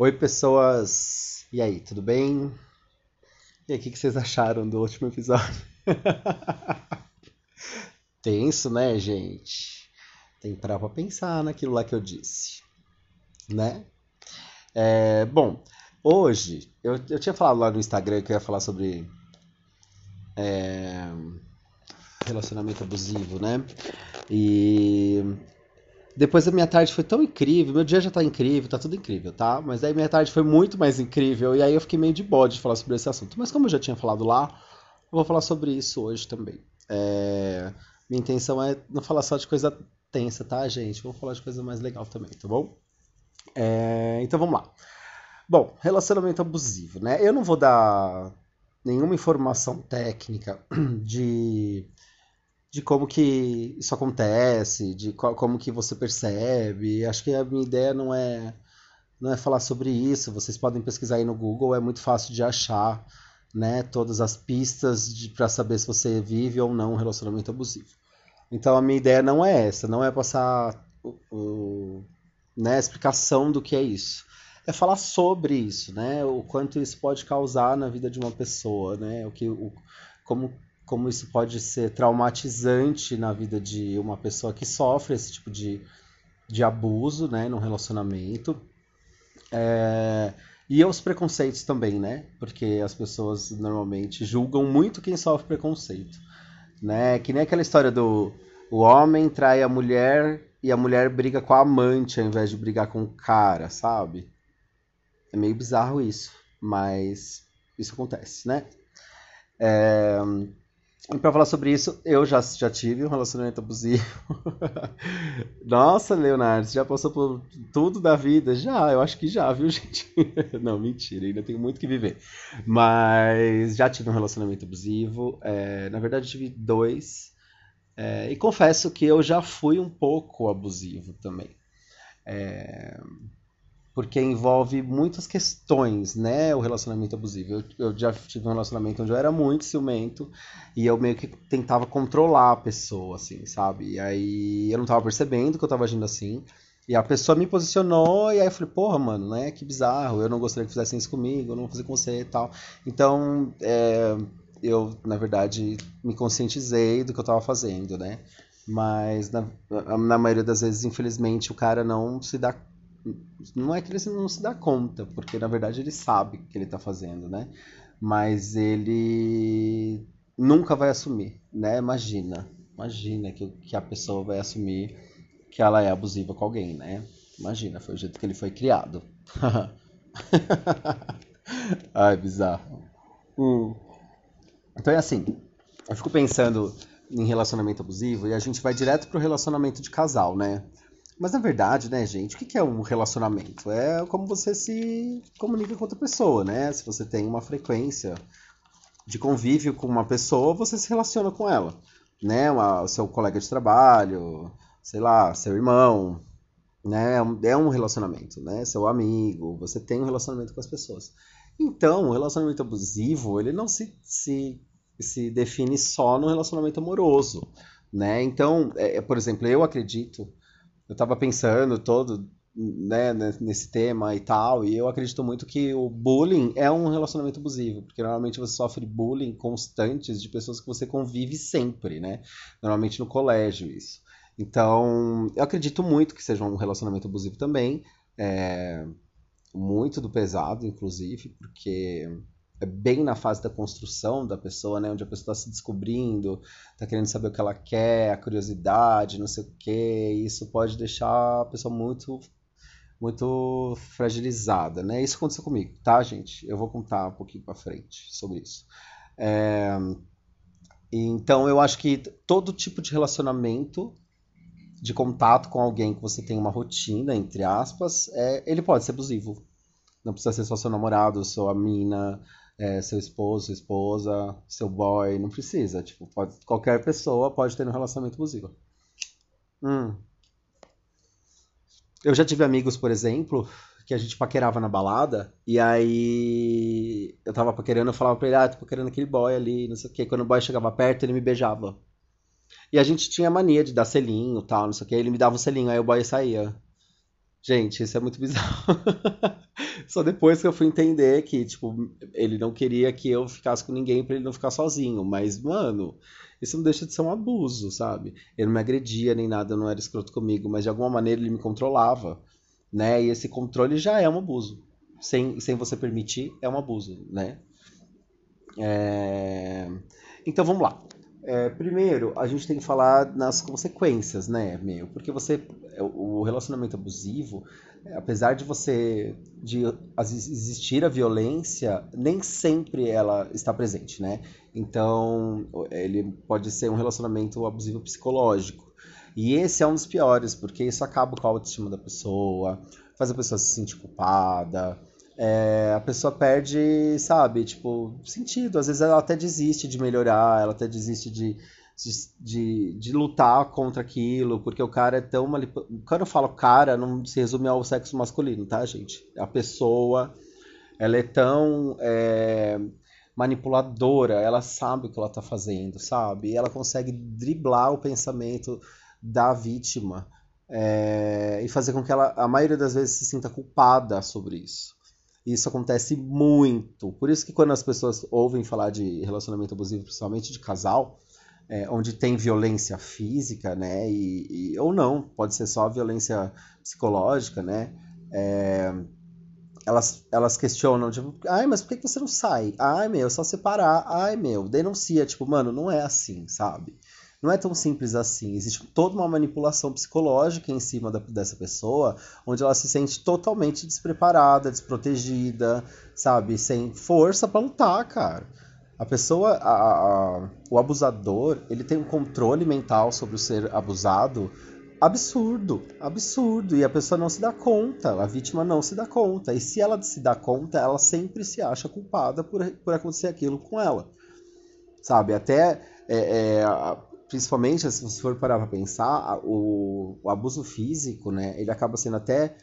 Oi, pessoas! E aí, tudo bem? E aí, o que vocês acharam do último episódio? Tenso, né, gente? Tem pra pensar naquilo lá que eu disse, né? É, bom, hoje, eu, eu tinha falado lá no Instagram que eu ia falar sobre é, relacionamento abusivo, né? E depois a minha tarde foi tão incrível, meu dia já tá incrível, tá tudo incrível, tá? Mas aí minha tarde foi muito mais incrível e aí eu fiquei meio de bode de falar sobre esse assunto. Mas como eu já tinha falado lá, eu vou falar sobre isso hoje também. É... Minha intenção é não falar só de coisa tensa, tá, gente? Vou falar de coisa mais legal também, tá bom? É... Então vamos lá. Bom, relacionamento abusivo, né? Eu não vou dar nenhuma informação técnica de de como que isso acontece, de qual, como que você percebe. Acho que a minha ideia não é não é falar sobre isso. Vocês podem pesquisar aí no Google, é muito fácil de achar, né, todas as pistas para saber se você vive ou não um relacionamento abusivo. Então a minha ideia não é essa, não é passar o, o, né, a explicação do que é isso. É falar sobre isso, né? O quanto isso pode causar na vida de uma pessoa, né? O que, o, como como isso pode ser traumatizante na vida de uma pessoa que sofre esse tipo de, de abuso, né, no relacionamento. É, e os preconceitos também, né? Porque as pessoas normalmente julgam muito quem sofre preconceito, né? Que nem aquela história do o homem trai a mulher e a mulher briga com a amante ao invés de brigar com o cara, sabe? É meio bizarro isso, mas isso acontece, né? É, e pra falar sobre isso, eu já, já tive um relacionamento abusivo. Nossa, Leonardo, você já passou por tudo da vida? Já, eu acho que já, viu, gente? Não, mentira, ainda tenho muito que viver. Mas já tive um relacionamento abusivo. É, na verdade, tive dois. É, e confesso que eu já fui um pouco abusivo também. É, porque envolve muitas questões, né? O relacionamento abusivo. Eu, eu, já tive um relacionamento onde eu era muito ciumento e eu meio que tentava controlar a pessoa, assim, sabe? E aí eu não tava percebendo que eu tava agindo assim. E a pessoa me posicionou e aí eu falei, porra, mano, né? Que bizarro, eu não gostaria que fizessem isso comigo, eu não vou fazer com você e tal. Então, é, eu, na verdade, me conscientizei do que eu tava fazendo, né? Mas na, na maioria das vezes, infelizmente, o cara não se dá não é que ele não se dá conta, porque na verdade ele sabe o que ele está fazendo, né? Mas ele nunca vai assumir, né? Imagina, imagina que, que a pessoa vai assumir que ela é abusiva com alguém, né? Imagina, foi o jeito que ele foi criado. Ai, bizarro. Hum. Então é assim, eu fico pensando em relacionamento abusivo e a gente vai direto pro relacionamento de casal, né? Mas na verdade, né, gente, o que é um relacionamento? É como você se comunica com outra pessoa, né? Se você tem uma frequência de convívio com uma pessoa, você se relaciona com ela, né? o seu colega de trabalho, sei lá, seu irmão, né? É um relacionamento, né? Seu amigo, você tem um relacionamento com as pessoas. Então, o relacionamento abusivo, ele não se, se, se define só no relacionamento amoroso, né? Então, é, por exemplo, eu acredito eu estava pensando todo né, nesse tema e tal, e eu acredito muito que o bullying é um relacionamento abusivo, porque normalmente você sofre bullying constantes de pessoas que você convive sempre, né? Normalmente no colégio isso. Então, eu acredito muito que seja um relacionamento abusivo também, é, muito do pesado, inclusive, porque bem na fase da construção da pessoa, né? Onde a pessoa está se descobrindo, está querendo saber o que ela quer, a curiosidade, não sei o quê. Isso pode deixar a pessoa muito, muito fragilizada, né? Isso aconteceu comigo, tá, gente? Eu vou contar um pouquinho para frente sobre isso. É... Então, eu acho que todo tipo de relacionamento, de contato com alguém que você tem uma rotina, entre aspas, é... ele pode ser abusivo. Não precisa ser só seu namorado, sua mina, é, seu esposo, sua esposa, seu boy, não precisa. Tipo, pode, qualquer pessoa pode ter um relacionamento abusivo. Hum. Eu já tive amigos, por exemplo, que a gente paquerava na balada, e aí eu tava paquerando, eu falava pra ele, ah, tô paquerando aquele boy ali, não sei o quê. Quando o boy chegava perto, ele me beijava. E a gente tinha mania de dar selinho tal, não sei o quê. Ele me dava um selinho, aí o boy saía. Gente, isso é muito bizarro. Só depois que eu fui entender que, tipo, ele não queria que eu ficasse com ninguém para ele não ficar sozinho. Mas, mano, isso não deixa de ser um abuso, sabe? Ele não me agredia nem nada, não era escroto comigo, mas de alguma maneira ele me controlava, né? E esse controle já é um abuso. Sem, sem você permitir, é um abuso, né? É... Então vamos lá. É, primeiro, a gente tem que falar nas consequências, né, meu? Porque você, o relacionamento abusivo, apesar de você, de existir a violência, nem sempre ela está presente, né? Então, ele pode ser um relacionamento abusivo psicológico. E esse é um dos piores, porque isso acaba com a autoestima da pessoa, faz a pessoa se sentir culpada, é, a pessoa perde, sabe, tipo, sentido. Às vezes ela até desiste de melhorar, ela até desiste de, de, de, lutar contra aquilo, porque o cara é tão manipulado. Quando eu falo cara, não se resume ao sexo masculino, tá, gente? A pessoa, ela é tão é, manipuladora, ela sabe o que ela tá fazendo, sabe? E ela consegue driblar o pensamento da vítima. É, e fazer com que ela, a maioria das vezes, se sinta culpada sobre isso. Isso acontece muito. Por isso que quando as pessoas ouvem falar de relacionamento abusivo, principalmente de casal, é, onde tem violência física, né, e, e, ou não, pode ser só violência psicológica, né, é, elas, elas questionam, tipo, ai, mas por que você não sai? Ai, meu, é só separar. Ai, meu, denuncia. Tipo, mano, não é assim, sabe? Não é tão simples assim. Existe toda uma manipulação psicológica em cima da, dessa pessoa, onde ela se sente totalmente despreparada, desprotegida, sabe? Sem força para lutar, cara. A pessoa, a, a, o abusador, ele tem um controle mental sobre o ser abusado absurdo, absurdo. E a pessoa não se dá conta, a vítima não se dá conta. E se ela se dá conta, ela sempre se acha culpada por, por acontecer aquilo com ela. Sabe? Até é, é, principalmente se você for parar para pensar, o, o, abuso físico, né, ele acaba sendo até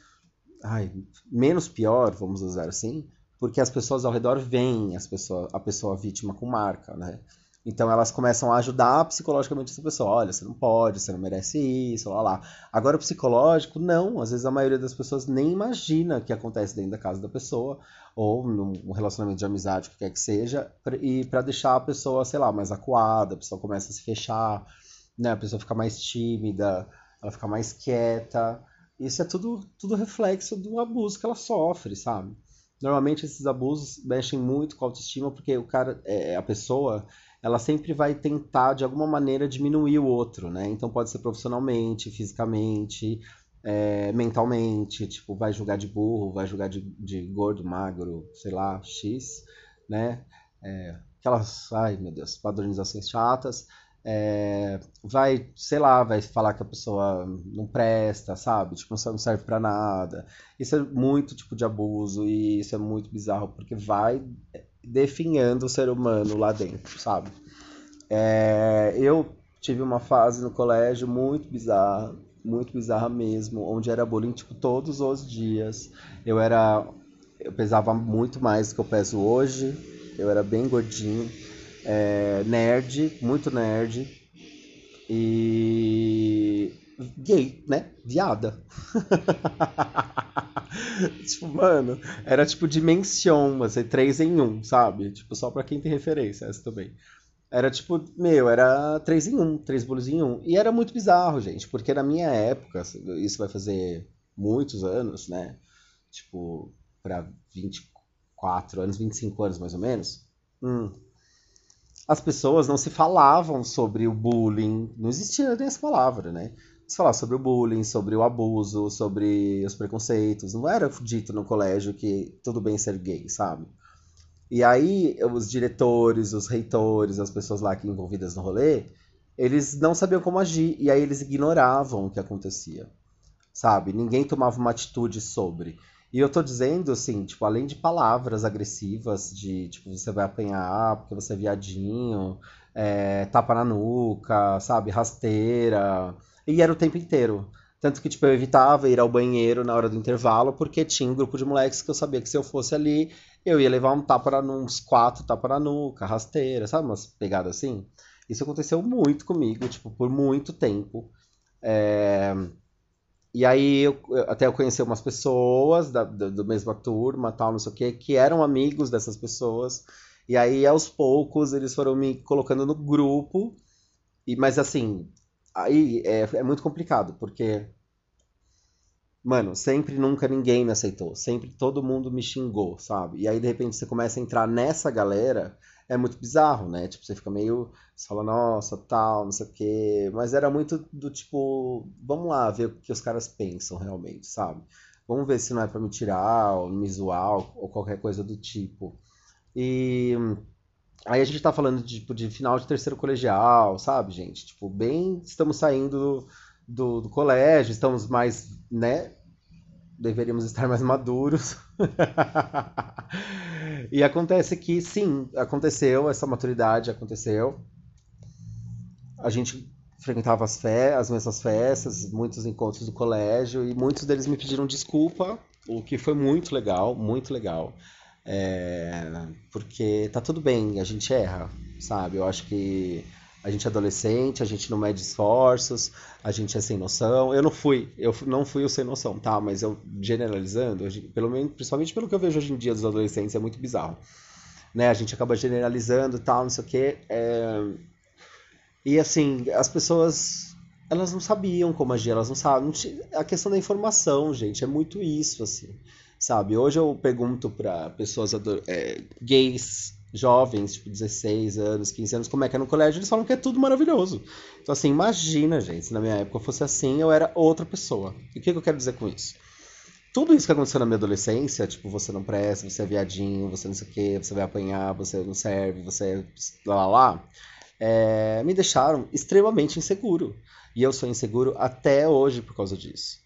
ai, menos pior, vamos usar assim, porque as pessoas ao redor veem as pessoas, a pessoa vítima com marca, né? Então elas começam a ajudar psicologicamente essa pessoa. Olha, você não pode, você não merece isso, lá lá. Agora o psicológico, não. Às vezes a maioria das pessoas nem imagina o que acontece dentro da casa da pessoa, ou num relacionamento de amizade, o que quer que seja, e para deixar a pessoa, sei lá, mais acuada, a pessoa começa a se fechar, né? A pessoa fica mais tímida, ela fica mais quieta. Isso é tudo, tudo reflexo do abuso que ela sofre, sabe? Normalmente esses abusos mexem muito com a autoestima porque o cara, é, a pessoa ela sempre vai tentar de alguma maneira diminuir o outro, né? Então pode ser profissionalmente, fisicamente, é, mentalmente, tipo, vai julgar de burro, vai julgar de, de gordo, magro, sei lá, X, né? É, aquelas, ai meu Deus, padronizações chatas. É, vai, sei lá, vai falar que a pessoa não presta, sabe? Tipo, não serve para nada. Isso é muito tipo de abuso e isso é muito bizarro porque vai definhando o ser humano lá dentro, sabe? É, eu tive uma fase no colégio muito bizarra, muito bizarra mesmo, onde era bullying tipo todos os dias. Eu era eu pesava muito mais do que eu peso hoje. Eu era bem gordinho, é, nerd, muito nerd e gay, né? Viada. tipo, mano, era tipo dimensão, assim, três em um, sabe? Tipo, só pra quem tem referência, essa também. Era tipo, meu, era três em um, três bolos em um. E era muito bizarro, gente, porque na minha época, isso vai fazer muitos anos, né? Tipo, pra 24 anos, 25 anos mais ou menos. Hum, as pessoas não se falavam sobre o bullying, não existia nem essa palavra, né? Falar sobre o bullying, sobre o abuso, sobre os preconceitos. Não era dito no colégio que tudo bem ser gay, sabe? E aí os diretores, os reitores, as pessoas lá que envolvidas no rolê, eles não sabiam como agir e aí eles ignoravam o que acontecia. Sabe? Ninguém tomava uma atitude sobre. E eu tô dizendo assim, tipo, além de palavras agressivas, de tipo, você vai apanhar porque você é viadinho, é, tapa na nuca, sabe, rasteira, e era o tempo inteiro. Tanto que, tipo, eu evitava ir ao banheiro na hora do intervalo, porque tinha um grupo de moleques que eu sabia que se eu fosse ali, eu ia levar um tapa uns quatro tapas na nuca, rasteira, sabe? Umas pegadas assim. Isso aconteceu muito comigo, tipo, por muito tempo. É... E aí eu, até eu conheci umas pessoas da, da, da mesma turma, tal, não sei o quê, que eram amigos dessas pessoas. E aí, aos poucos, eles foram me colocando no grupo. E, mas assim, aí é, é muito complicado, porque Mano, sempre nunca ninguém me aceitou. Sempre todo mundo me xingou, sabe? E aí, de repente, você começa a entrar nessa galera, é muito bizarro, né? Tipo, você fica meio. Você fala, nossa, tal, não sei o quê. Mas era muito do tipo, vamos lá ver o que os caras pensam realmente, sabe? Vamos ver se não é pra me tirar, ou me zoar, ou qualquer coisa do tipo. E. Aí a gente tá falando de, tipo, de final de terceiro colegial, sabe, gente? Tipo, bem. Estamos saindo do, do colégio, estamos mais, né? Deveríamos estar mais maduros. e acontece que sim, aconteceu, essa maturidade aconteceu. A gente frequentava as, fe as mesmas festas, muitos encontros do colégio, e muitos deles me pediram desculpa, o que foi muito legal, muito legal. É, porque tá tudo bem, a gente erra, sabe? Eu acho que a gente é adolescente, a gente não mede esforços, a gente é sem noção. Eu não fui, eu não fui o sem noção, tá? Mas eu generalizando, pelo menos, principalmente pelo que eu vejo hoje em dia dos adolescentes, é muito bizarro. Né? A gente acaba generalizando tal, não sei o quê. É... E assim, as pessoas elas não sabiam como agir, elas não sabem. A questão da informação, gente, é muito isso, assim. Sabe? Hoje eu pergunto para pessoas é, gays jovens, tipo 16 anos, 15 anos, como é que é no colégio, eles falam que é tudo maravilhoso. Então, assim, imagina, gente, se na minha época fosse assim, eu era outra pessoa. E o que, que eu quero dizer com isso? Tudo isso que aconteceu na minha adolescência, tipo, você não presta, você é viadinho, você não sei o quê, você vai apanhar, você não serve, você é lá lá lá, é, me deixaram extremamente inseguro. E eu sou inseguro até hoje por causa disso.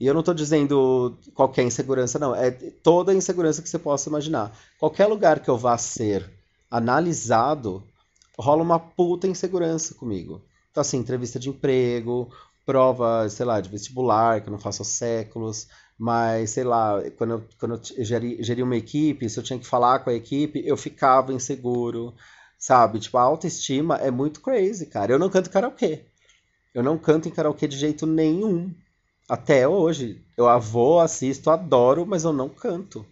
E eu não estou dizendo qualquer insegurança, não. É toda insegurança que você possa imaginar. Qualquer lugar que eu vá ser analisado, rola uma puta insegurança comigo. Então, assim, entrevista de emprego, prova, sei lá, de vestibular, que eu não faço há séculos, mas, sei lá, quando eu, quando eu geri, geri uma equipe, se eu tinha que falar com a equipe, eu ficava inseguro, sabe? Tipo, a autoestima é muito crazy, cara. Eu não canto karaokê. Eu não canto em karaokê de jeito nenhum. Até hoje. Eu avô, assisto, adoro, mas eu não canto.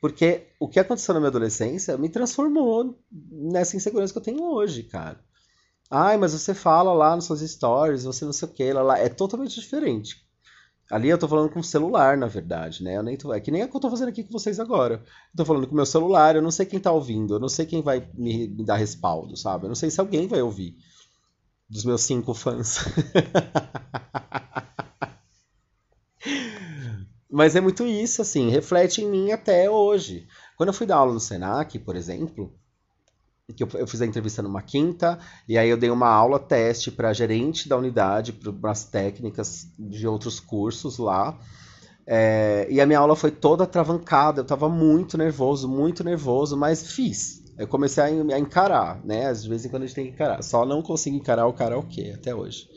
Porque o que aconteceu na minha adolescência me transformou nessa insegurança que eu tenho hoje, cara. Ai, mas você fala lá nos seus stories, você não sei o que, lá, lá. É totalmente diferente. Ali eu tô falando com o celular, na verdade, né? Eu nem tô... É que nem é que eu tô fazendo aqui com vocês agora. Eu tô falando com o meu celular, eu não sei quem tá ouvindo, eu não sei quem vai me, me dar respaldo, sabe? Eu não sei se alguém vai ouvir. Dos meus cinco fãs. Mas é muito isso, assim, reflete em mim até hoje. Quando eu fui dar aula no Senac, por exemplo, que eu, eu fiz a entrevista numa quinta, e aí eu dei uma aula teste para gerente da unidade, para as técnicas de outros cursos lá. É, e a minha aula foi toda travancada, eu estava muito nervoso, muito nervoso, mas fiz. Eu comecei a, a encarar, né? Às vezes quando a gente tem que encarar. Só não consigo encarar o karaokê até hoje.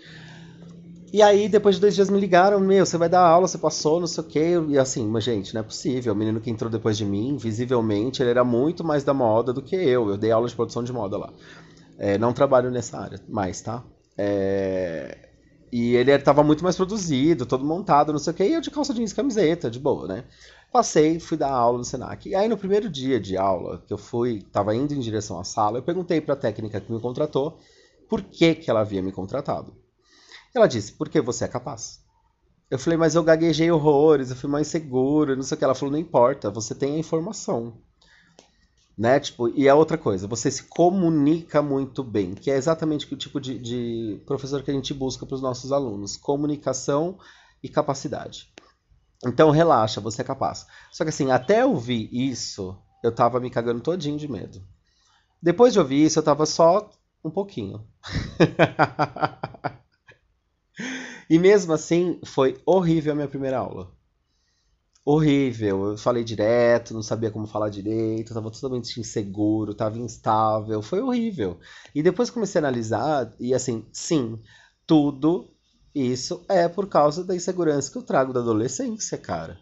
E aí, depois de dois dias me ligaram, meu, você vai dar aula, você passou, não sei o quê. E assim, mas gente, não é possível. O menino que entrou depois de mim, visivelmente, ele era muito mais da moda do que eu. Eu dei aula de produção de moda lá. É, não trabalho nessa área mais, tá? É... E ele estava muito mais produzido, todo montado, não sei o quê. E eu de calça jeans e camiseta, de boa, né? Passei, fui dar aula no Senac. E aí, no primeiro dia de aula, que eu fui, estava indo em direção à sala, eu perguntei para a técnica que me contratou por que, que ela havia me contratado. Ela disse, porque você é capaz. Eu falei, mas eu gaguejei horrores, eu fui mais inseguro, não sei o que. Ela falou, não importa, você tem a informação. Né? Tipo, e a outra coisa, você se comunica muito bem, que é exatamente o tipo de, de professor que a gente busca para os nossos alunos: comunicação e capacidade. Então relaxa, você é capaz. Só que assim, até ouvir isso, eu tava me cagando todinho de medo. Depois de ouvir isso, eu tava só um pouquinho. E mesmo assim, foi horrível a minha primeira aula. Horrível. Eu falei direto, não sabia como falar direito, estava totalmente inseguro, estava instável. Foi horrível. E depois comecei a analisar, e assim, sim, tudo isso é por causa da insegurança que eu trago da adolescência, cara.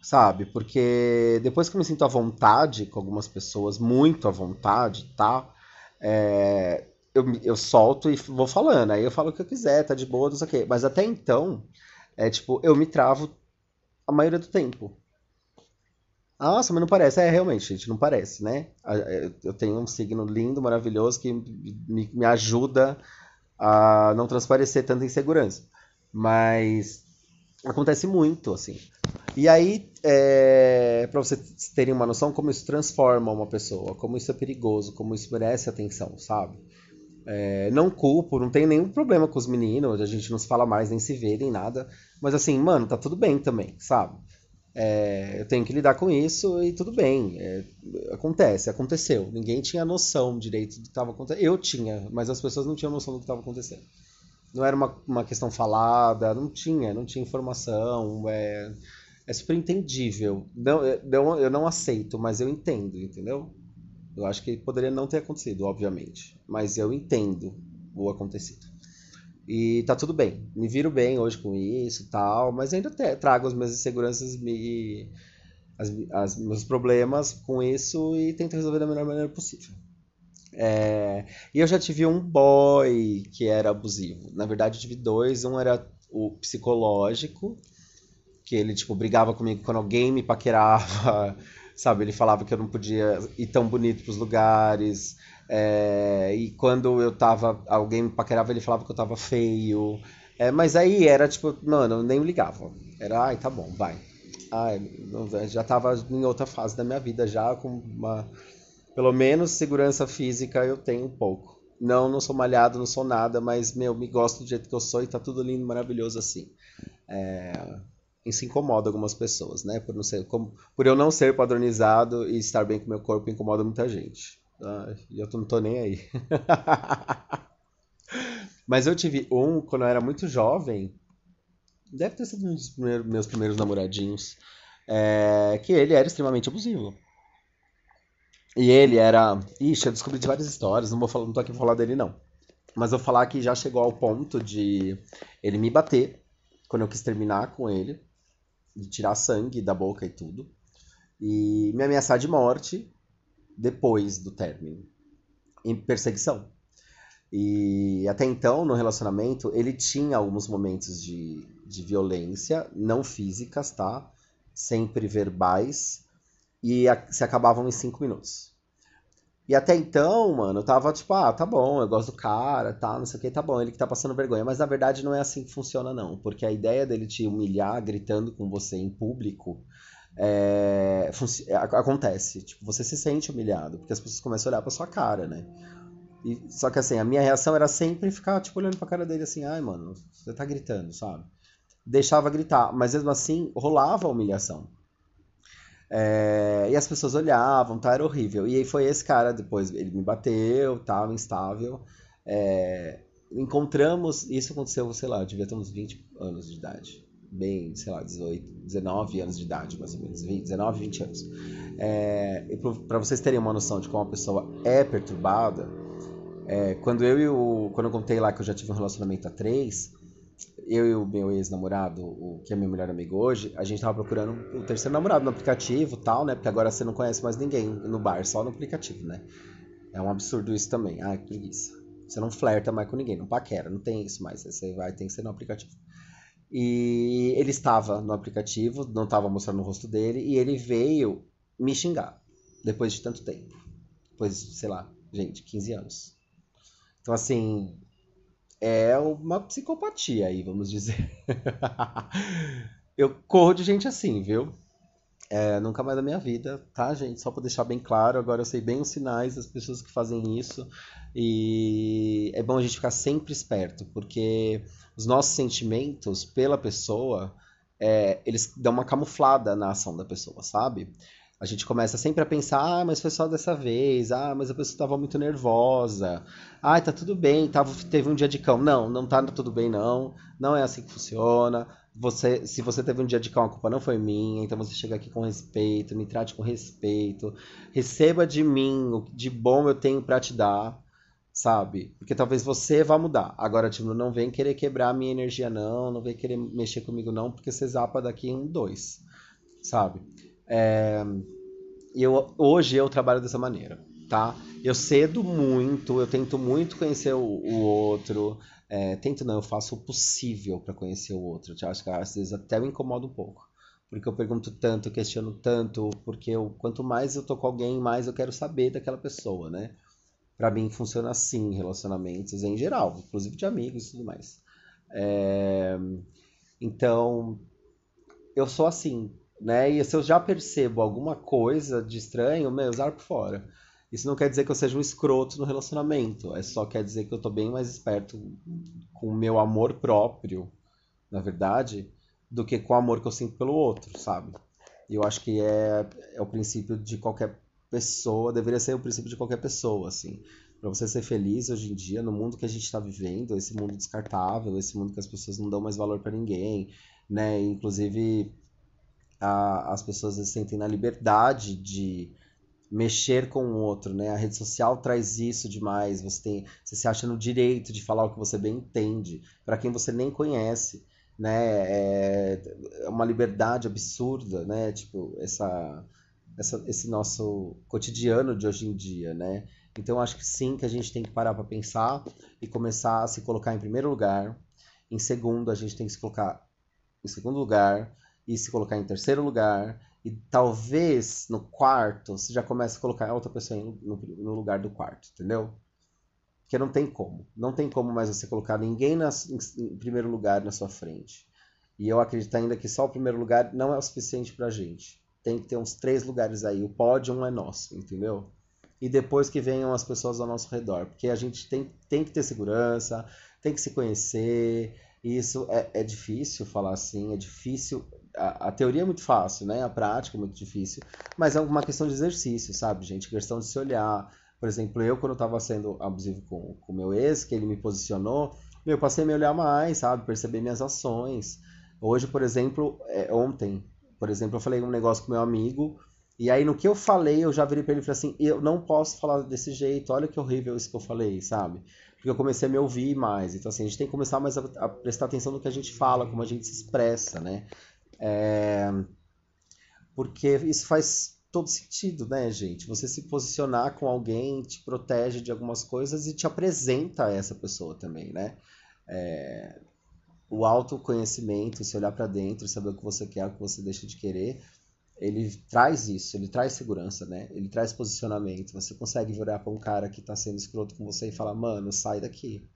Sabe? Porque depois que eu me sinto à vontade com algumas pessoas, muito à vontade, tá? É, eu, eu solto e vou falando. Aí eu falo o que eu quiser, tá de boa, não sei o quê. Mas até então, é tipo, eu me travo a maioria do tempo. Nossa, mas não parece. É, realmente, gente, não parece, né? Eu tenho um signo lindo, maravilhoso, que me, me ajuda a não transparecer tanta insegurança. Mas acontece muito, assim. E aí, é, para vocês terem uma noção como isso transforma uma pessoa, como isso é perigoso, como isso merece atenção, sabe? É, não culpo, não tenho nenhum problema com os meninos, a gente não se fala mais, nem se vê, nem nada. Mas assim, mano, tá tudo bem também, sabe? É, eu tenho que lidar com isso e tudo bem. É, acontece, aconteceu. Ninguém tinha noção direito do que estava acontecendo. Eu tinha, mas as pessoas não tinham noção do que estava acontecendo. Não era uma, uma questão falada, não tinha, não tinha informação. É, é super entendível. Não, eu, eu não aceito, mas eu entendo, entendeu? Eu acho que poderia não ter acontecido, obviamente. Mas eu entendo o acontecido. E tá tudo bem. Me viro bem hoje com isso e tal, mas ainda trago as minhas inseguranças e as, as, meus problemas com isso e tento resolver da melhor maneira possível. É, e eu já tive um boy que era abusivo. Na verdade, eu tive dois. Um era o psicológico, que ele, tipo, brigava comigo quando alguém me paquerava, sabe? Ele falava que eu não podia ir tão bonito pros lugares. É, e quando eu tava. Alguém me paquerava, ele falava que eu tava feio. É, mas aí era tipo, mano, eu nem ligava. Era, ai, tá bom, vai. Ai, já tava em outra fase da minha vida, já com uma. Pelo menos segurança física eu tenho um pouco. Não, não sou malhado, não sou nada, mas, meu, me gosto do jeito que eu sou e tá tudo lindo, maravilhoso assim. É, isso incomoda algumas pessoas, né? Por, não ser, como, por eu não ser padronizado e estar bem com meu corpo, incomoda muita gente. E eu não tô nem aí. Mas eu tive um quando eu era muito jovem. Deve ter sido um dos primeiros, meus primeiros namoradinhos. É, que ele era extremamente abusivo. E ele era. Ixi, eu descobri de várias histórias, não vou falar, não tô aqui pra falar dele, não. Mas vou falar que já chegou ao ponto de ele me bater quando eu quis terminar com ele, de tirar sangue da boca e tudo. E me ameaçar de morte depois do término, em perseguição. E até então, no relacionamento, ele tinha alguns momentos de, de violência, não físicas, tá? Sempre verbais, e a, se acabavam em cinco minutos. E até então, mano, eu tava tipo, ah, tá bom, eu gosto do cara, tá, não sei o que, tá bom, ele que tá passando vergonha. Mas na verdade não é assim que funciona, não. Porque a ideia dele te humilhar gritando com você em público é, é acontece. Tipo, você se sente humilhado, porque as pessoas começam a olhar pra sua cara, né? E, só que assim, a minha reação era sempre ficar, tipo, olhando pra cara dele assim, ai, mano, você tá gritando, sabe? Deixava gritar, mas mesmo assim rolava a humilhação. É, e as pessoas olhavam, tá? Era horrível. E aí foi esse cara, depois ele me bateu, tava instável. É, encontramos, isso aconteceu, sei lá, eu devia ter uns 20 anos de idade bem, sei lá, 18, 19 anos de idade, mais ou menos, 20, 19, 20 anos. É, para vocês terem uma noção de como a pessoa é perturbada, é, quando eu e o, quando eu contei lá que eu já tive um relacionamento a três, eu e o meu ex-namorado, o que é meu melhor amigo hoje, a gente tava procurando o terceiro namorado no aplicativo, tal, né? Porque agora você não conhece mais ninguém no bar, só no aplicativo, né? É um absurdo isso também. Ai, que preguiça. Você não flerta mais com ninguém, não paquera, não tem isso mais. Você vai, tem que ser no aplicativo. E ele estava no aplicativo, não estava mostrando o rosto dele, e ele veio me xingar depois de tanto tempo. Depois, sei lá, gente, 15 anos. Então, assim, é uma psicopatia aí, vamos dizer. Eu corro de gente assim, viu? É, nunca mais na minha vida, tá, gente? Só para deixar bem claro, agora eu sei bem os sinais das pessoas que fazem isso. E é bom a gente ficar sempre esperto, porque os nossos sentimentos pela pessoa, é, eles dão uma camuflada na ação da pessoa, sabe? A gente começa sempre a pensar, ah, mas foi só dessa vez, ah, mas a pessoa estava muito nervosa, ah, tá tudo bem, tava, teve um dia de cão. Não, não tá tudo bem, não, não é assim que funciona. Você, se você teve um dia de cão, a culpa não foi minha, então você chega aqui com respeito, me trate com respeito, receba de mim o de bom eu tenho para te dar sabe? Porque talvez você vá mudar. Agora, tipo, não vem querer quebrar a minha energia, não. Não vem querer mexer comigo, não, porque você zapa daqui um, dois, sabe? É... Eu, hoje eu trabalho dessa maneira. tá? Eu cedo muito, eu tento muito conhecer o, o outro. É, tento não, eu faço o possível para conhecer o outro. Eu acho que às vezes até me incomoda um pouco. Porque eu pergunto tanto, questiono tanto, porque eu, quanto mais eu tô com alguém, mais eu quero saber daquela pessoa, né? Pra mim funciona assim relacionamentos em geral, inclusive de amigos e tudo mais. É... Então, eu sou assim, né? E se eu já percebo alguma coisa de estranho, meu, usar por fora. Isso não quer dizer que eu seja um escroto no relacionamento, é só quer dizer que eu tô bem mais esperto com o meu amor próprio, na verdade, do que com o amor que eu sinto pelo outro, sabe? E eu acho que é, é o princípio de qualquer pessoa, deveria ser o princípio de qualquer pessoa, assim. Para você ser feliz hoje em dia, no mundo que a gente está vivendo, esse mundo descartável, esse mundo que as pessoas não dão mais valor para ninguém, né? Inclusive, a, as pessoas se sentem na liberdade de mexer com o outro, né? A rede social traz isso demais. Você tem, você se acha no direito de falar o que você bem entende para quem você nem conhece, né? É, uma liberdade absurda, né? Tipo essa, essa, esse nosso cotidiano de hoje em dia, né? Então acho que sim que a gente tem que parar para pensar e começar a se colocar em primeiro lugar. Em segundo, a gente tem que se colocar em segundo lugar e se colocar em terceiro lugar. E talvez no quarto você já comece a colocar outra pessoa no, lugar do quarto, entendeu? Porque não tem como. Não tem como mais você colocar ninguém em, em primeiro lugar na sua frente. E eu acredito ainda que só o primeiro lugar não é o suficiente pra gente. Tem que ter uns três lugares aí. O pódio é nosso, entendeu? E depois que venham as pessoas ao nosso redor. Porque a gente tem, tem que ter segurança, tem que se conhecer, e isso é, é difícil falar assim, é difícil. A, a, teoria é muito fácil, né? A prática é muito difícil. Mas é uma questão de exercício, sabe, gente? Questão de se olhar. Por exemplo, eu, quando eu tava sendo abusivo com o meu ex, que ele me posicionou, eu passei a me olhar mais, sabe? Perceber minhas ações. Hoje, por exemplo, é, ontem, por exemplo, eu falei um negócio com meu amigo. E aí, no que eu falei, eu já virei pra ele e falei assim: eu não posso falar desse jeito, olha que horrível isso que eu falei, sabe? porque eu comecei a me ouvir mais. Então, assim, a gente tem que começar mais a, a prestar atenção no que a gente fala, como a gente se expressa, né? É... Porque isso faz todo sentido, né, gente? Você se posicionar com alguém te protege de algumas coisas e te apresenta a essa pessoa também, né? É... O autoconhecimento, se olhar para dentro, saber o que você quer, o que você deixa de querer, ele traz isso, ele traz segurança, né? Ele traz posicionamento. Você consegue virar para um cara que tá sendo escroto com você e falar, mano, sai daqui.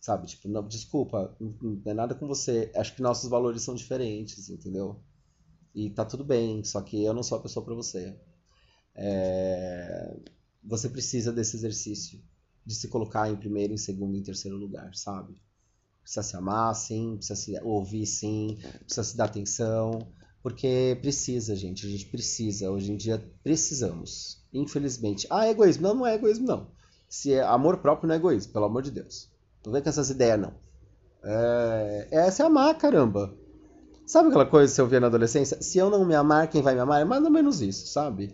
Sabe? Tipo, não, desculpa, não é nada com você. Acho que nossos valores são diferentes, entendeu? E tá tudo bem, só que eu não sou a pessoa para você. É... Você precisa desse exercício de se colocar em primeiro, em segundo, em terceiro lugar, sabe? Precisa se amar, sim, precisa se ouvir, sim, precisa se dar atenção porque precisa, gente. A gente precisa. Hoje em dia precisamos. Infelizmente. Ah, é egoísmo. Não, não é egoísmo, não. Se é amor próprio, não é egoísmo, pelo amor de Deus. Não vem com essas ideias, não. É... Essa é amar, caramba. Sabe aquela coisa que você ouvia na adolescência? Se eu não me amar, quem vai me amar? É mais ou menos isso, sabe?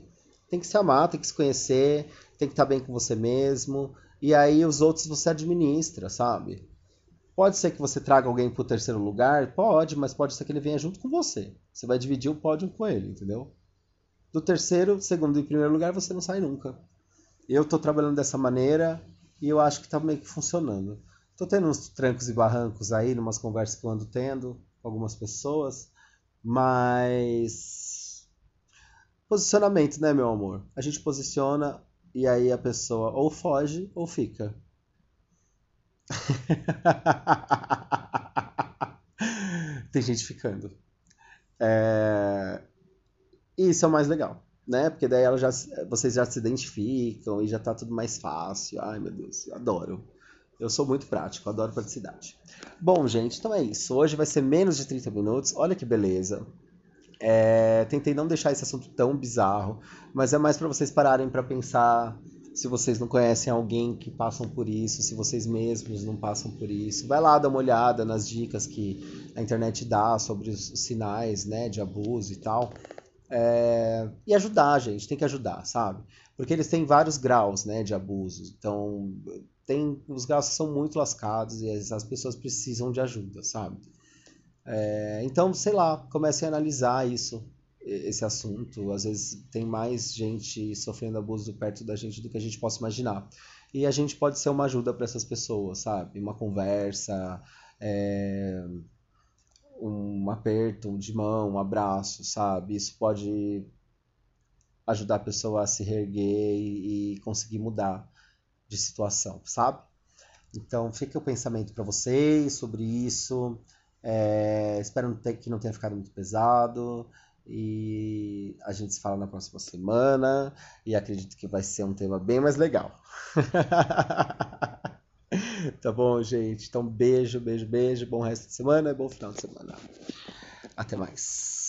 Tem que se amar, tem que se conhecer, tem que estar bem com você mesmo. E aí os outros você administra, sabe? Pode ser que você traga alguém para o terceiro lugar? Pode, mas pode ser que ele venha junto com você. Você vai dividir o pódio com ele, entendeu? Do terceiro, segundo e primeiro lugar, você não sai nunca. Eu estou trabalhando dessa maneira e eu acho que está meio que funcionando. Estou tendo uns trancos e barrancos aí, numas conversas que eu ando tendo com algumas pessoas, mas. Posicionamento, né, meu amor? A gente posiciona e aí a pessoa ou foge ou fica. Tem gente ficando. É... Isso é o mais legal, né? Porque daí ela já, vocês já se identificam e já tá tudo mais fácil. Ai, meu Deus, eu adoro. Eu sou muito prático, adoro praticidade. Bom, gente, então é isso. Hoje vai ser menos de 30 minutos. Olha que beleza. É... Tentei não deixar esse assunto tão bizarro, mas é mais para vocês pararem para pensar se vocês não conhecem alguém que passam por isso, se vocês mesmos não passam por isso, vai lá dar uma olhada nas dicas que a internet dá sobre os sinais né, de abuso e tal. É... e ajudar, gente, tem que ajudar, sabe? Porque eles têm vários graus né, de abuso. Então, tem os graus são muito lascados e as pessoas precisam de ajuda, sabe? É... então, sei lá, comecem a analisar isso esse assunto. Às vezes tem mais gente sofrendo abuso perto da gente do que a gente possa imaginar. E a gente pode ser uma ajuda para essas pessoas, sabe? Uma conversa, é... um aperto de mão, um abraço, sabe? Isso pode ajudar a pessoa a se reerguer e, conseguir mudar de situação, sabe? Então fica o pensamento para vocês sobre isso. É, espero que não tenha ficado muito pesado. E a gente se fala na próxima semana. E acredito que vai ser um tema bem mais legal. tá bom, gente? Então, beijo, beijo, beijo. Bom resto de semana e bom final de semana. Até mais.